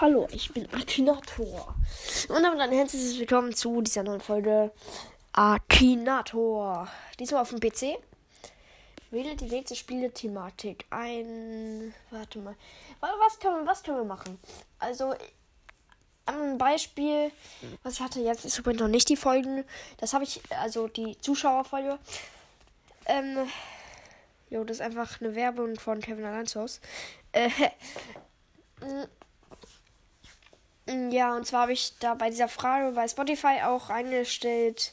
Hallo, ich bin Akinator. Und damit ein herzliches Willkommen zu dieser neuen Folge Akinator. Diesmal auf dem PC. Wähle die nächste Spielethematik ein. Warte mal. Was können, wir, was können wir machen? Also, ein Beispiel, was ich hatte, jetzt ist übrigens noch nicht die Folgen. Das habe ich, also die Zuschauerfolge. Ähm, jo, das ist einfach eine Werbung von Kevin Alonso's. Äh, mm, ja, und zwar habe ich da bei dieser Frage bei Spotify auch eingestellt,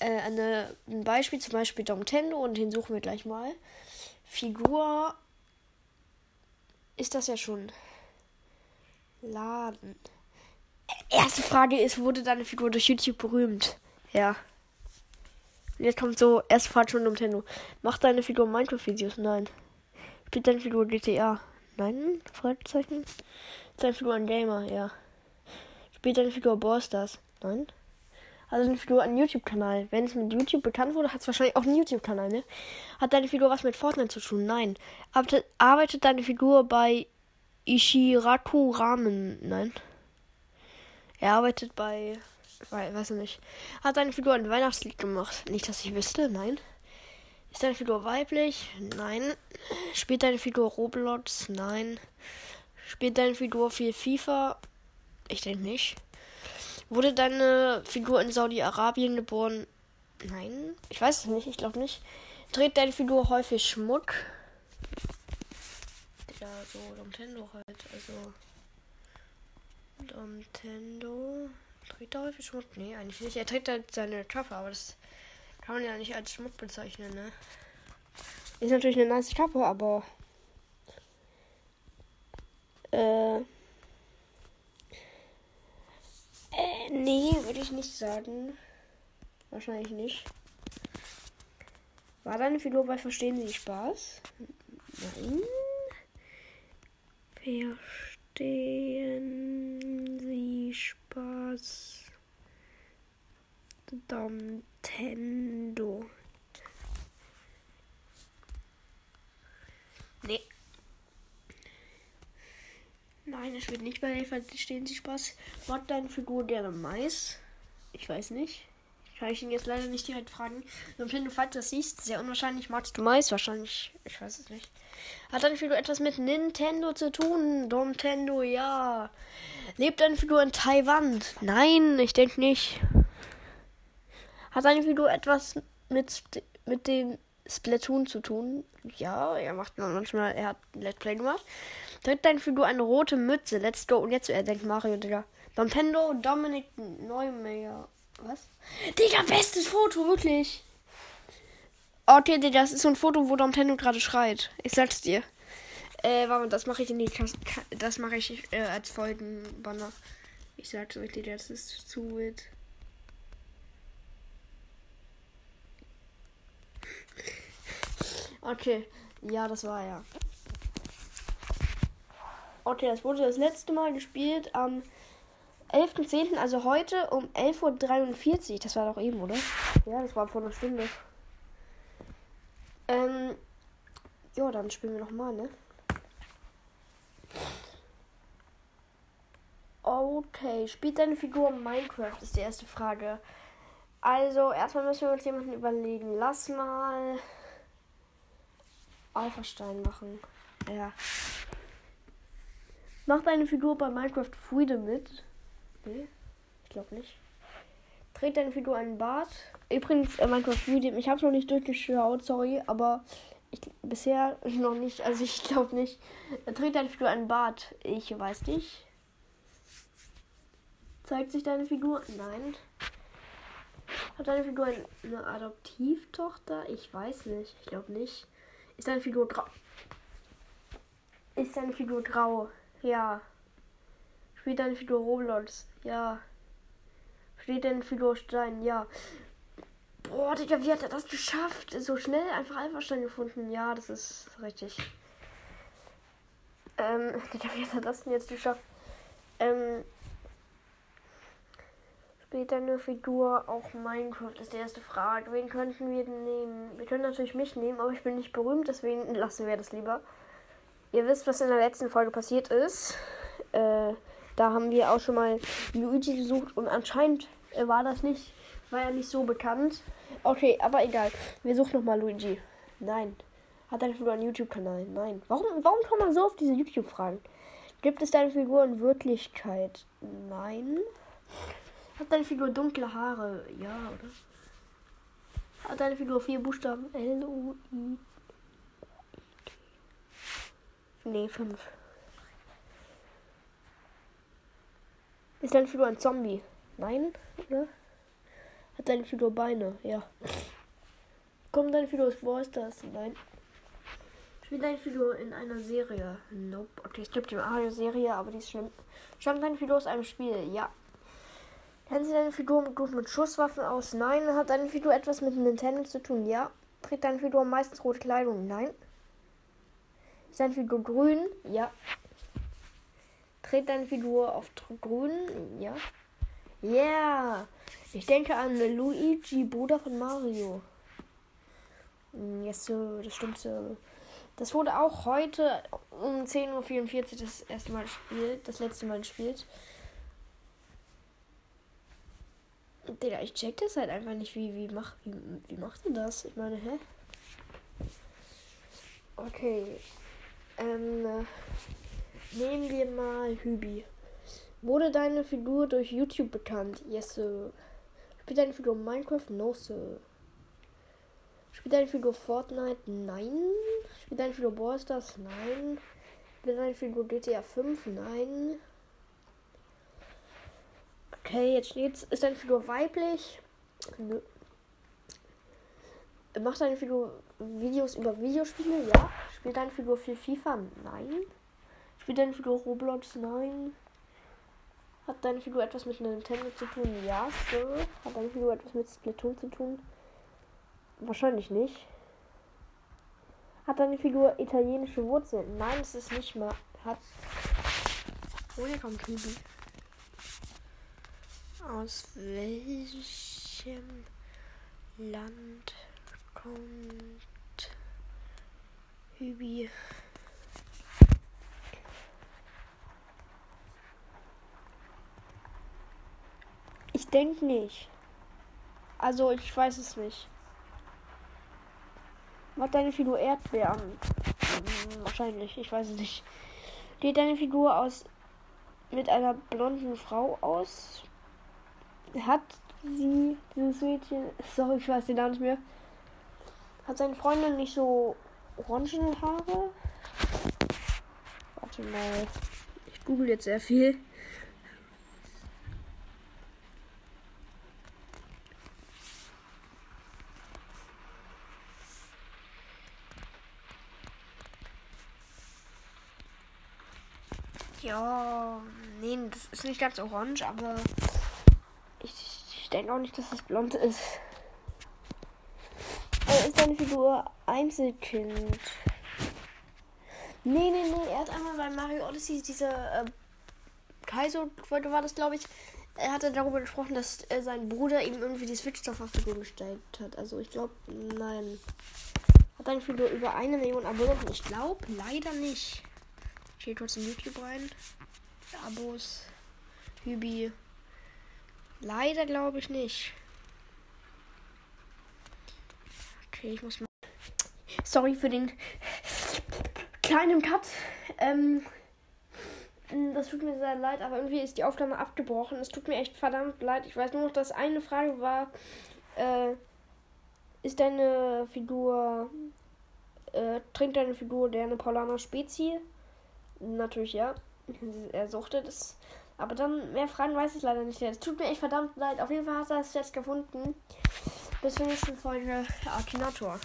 äh, eine, ein Beispiel, zum Beispiel Nintendo, und den suchen wir gleich mal. Figur ist das ja schon. Laden. Erste Frage ist, wurde deine Figur durch YouTube berühmt? Ja. Und jetzt kommt so, erste Frage schon Nintendo. Macht deine Figur Minecraft-Videos? Nein. Spielt deine Figur GTA? Nein? Fragezeichen. Ist deine Figur ein Gamer? Ja. Spielt deine Figur Ballstars? Nein. Also eine Figur einen YouTube-Kanal. Wenn es mit YouTube bekannt wurde, hat es wahrscheinlich auch einen YouTube-Kanal, ne? Hat deine Figur was mit Fortnite zu tun? Nein. Arbeitet, arbeitet deine Figur bei Ishiraku Ramen? Nein. Er arbeitet bei. Weiß ich nicht. Hat deine Figur ein Weihnachtslied gemacht? Nicht, dass ich wüsste, nein. Ist deine Figur weiblich? Nein. Spielt deine Figur Roblox? Nein. Spielt deine Figur viel FIFA? Ich denke nicht. Wurde deine Figur in Saudi-Arabien geboren? Nein. Ich weiß es nicht, ich glaube nicht. Trägt deine Figur häufig Schmuck? Ja, so Nintendo halt. Also. Nintendo. Trägt er häufig Schmuck? Nee, eigentlich nicht. Er trägt halt seine Kappe, aber das kann man ja nicht als Schmuck bezeichnen, ne? Ist natürlich eine nice Kappe, aber. Äh. Äh, nee, würde ich nicht sagen. Wahrscheinlich nicht. War deine Figur bei Verstehen Sie Spaß? Nein. Verstehen Sie Spaß? Nintendo. Nein, es wird nicht bei der Verstehen Sie Spaß. Macht deine Figur gerne Mais? Ich weiß nicht. Kann ich ihn jetzt leider nicht direkt fragen. Und wenn du falls das siehst, sehr unwahrscheinlich magst du Mais. Wahrscheinlich, ich weiß es nicht. Hat deine Figur etwas mit Nintendo zu tun? Nintendo, ja. Lebt deine Figur in Taiwan? Nein, ich denke nicht. Hat deine Figur etwas mit, mit dem Splatoon zu tun? Ja, er macht manchmal, er hat Let's Play gemacht. Trägt deine Figur eine rote Mütze? Let's go. Und jetzt, er denkt Mario, Digga. Nintendo, Dominik Neumeier. Was? Digga, bestes Foto, wirklich. Okay, Digga, das ist so ein Foto, wo Nintendo gerade schreit. Ich sag's dir. Äh, warum? Das mache ich in die Klasse. Das mache ich äh, als Folgenbanner. Ich sag's euch, Digga, das ist zu wild. Okay, ja, das war ja. Okay, das wurde das letzte Mal gespielt am 11.10., also heute um 11.43 Uhr. Das war doch eben, oder? Ja, das war vor einer Stunde. Ähm, ja, dann spielen wir nochmal, ne? Okay, spielt deine Figur Minecraft, ist die erste Frage. Also, erstmal müssen wir uns jemanden überlegen. Lass mal Alpha-Stein machen. Ja. Macht deine Figur bei Minecraft Freedom mit? Nee, ich glaube nicht. Trägt deine Figur einen Bart? Übrigens, äh, Minecraft Freedom, ich habe noch nicht durchgeschaut, sorry, aber ich, bisher noch nicht, also ich glaube nicht. Trägt deine Figur einen Bart? Ich weiß nicht. Zeigt sich deine Figur? Nein. Hat deine Figur eine Adoptivtochter? Ich weiß nicht. Ich glaube nicht. Ist deine Figur grau? Ist deine Figur grau? Ja. Spielt deine Figur Roblox? Ja. Steht deine Figur Stein? Ja. Boah, Digga, wie hat er das geschafft? So schnell einfach Alpha-Stein gefunden. Ja, das ist richtig. Ähm, Digga, wie hat er das denn jetzt geschafft? Ähm, spielt deine Figur auch Minecraft? Ist die erste Frage. Wen könnten wir nehmen? Wir können natürlich mich nehmen, aber ich bin nicht berühmt, deswegen lassen wir das lieber. Ihr wisst, was in der letzten Folge passiert ist. äh, da haben wir auch schon mal Luigi gesucht und anscheinend äh, war das nicht, war ja nicht so bekannt. Okay, aber egal. Wir suchen nochmal Luigi. Nein. Hat deine Figur einen YouTube-Kanal? Nein. Warum, warum kommt man so auf diese YouTube-Fragen? Gibt es deine Figur in Wirklichkeit? Nein. Hat deine Figur dunkle Haare? Ja, oder? Hat deine Figur vier Buchstaben? L, U, I. Nee, fünf. Ist deine Figur ein Zombie? Nein, oder? Hat deine Figur Beine? Ja. Kommt Figur aus Brawl Stars? Nein. Spielt deine Figur in einer Serie? Nope. Okay, es gibt eine Serie, aber die ist schlimm. Stammt deine Figur aus einem Spiel? Ja. Kennen Sie deine Figur gut mit Schusswaffen aus? Nein. Hat deine Figur etwas mit Nintendo zu tun? Ja. Trägt deine Figur meistens rote Kleidung? Nein. Ist deine Figur grün? Ja. Trägt deine Figur auf grün? Ja. Yeah. Ich denke an Luigi, Bruder von Mario. Hm, yes, so, das stimmt so. Das wurde auch heute um 10.44 Uhr das erste Mal gespielt, das letzte Mal gespielt. Digga, ich check das halt einfach nicht, wie, wie, mach, wie, wie macht ihr das? Ich meine, hä? Okay. Ähm, äh, Nehmen wir mal Hübi. Wurde deine Figur durch YouTube bekannt? Yes, sir. Spielt deine Figur Minecraft? No, sir. Spielt deine Figur Fortnite? Nein. Spielt deine Figur Brawl Stars? Nein. Spielt deine Figur GTA 5? Nein. Okay, jetzt steht's. Ist deine Figur weiblich? Nö. Macht deine Figur Videos über Videospiele? Ja. Spielt deine Figur viel FIFA? Nein. Spielt deine Figur Roblox? Nein. Hat deine Figur etwas mit Nintendo zu tun? Ja, so. Hat deine Figur etwas mit Splatoon zu tun? Wahrscheinlich nicht. Hat deine Figur italienische Wurzeln? Nein, es ist nicht mal. Hat. Woher kommt Hübi? Aus welchem Land kommt Hübi? Ich denke nicht. Also, ich weiß es nicht. Macht deine Figur Erdbeeren? Wahrscheinlich, ich weiß es nicht. Geht deine Figur aus mit einer blonden Frau aus? Hat sie, dieses Mädchen, sorry, ich weiß den Namen nicht mehr. Hat seine Freundin nicht so Orangenhaare? Warte mal. Ich google jetzt sehr viel. Ja, nee, das ist nicht ganz orange, aber ich, ich denke auch nicht, dass es blond ist. Ist deine Figur Einzelkind. Nee, nee, nee, er hat einmal bei Mario Odyssey diese äh, Kaiser-Folge war das, glaube ich. Er hatte darüber gesprochen, dass äh, sein Bruder ihm irgendwie die Switch zur Verfügung gestellt hat. Also ich glaube, nein. Hat deine Figur über eine Million Abonnenten? Ich glaube leider nicht. Ich gehe kurz in YouTube rein. Abos. Hübi. Leider glaube ich nicht. Okay, ich muss mal. Sorry für den kleinen Cut. Ähm, das tut mir sehr leid, aber irgendwie ist die Aufnahme abgebrochen. Es tut mir echt verdammt leid. Ich weiß nur noch, dass eine Frage war: äh, Ist deine Figur. Äh, trinkt deine Figur der eine Paulaner Spezie? Natürlich ja. Er suchte das. Aber dann mehr Fragen weiß ich leider nicht. Es tut mir echt verdammt leid. Auf jeden Fall hat er es jetzt gefunden. Bis zur nächsten Folge Akinator.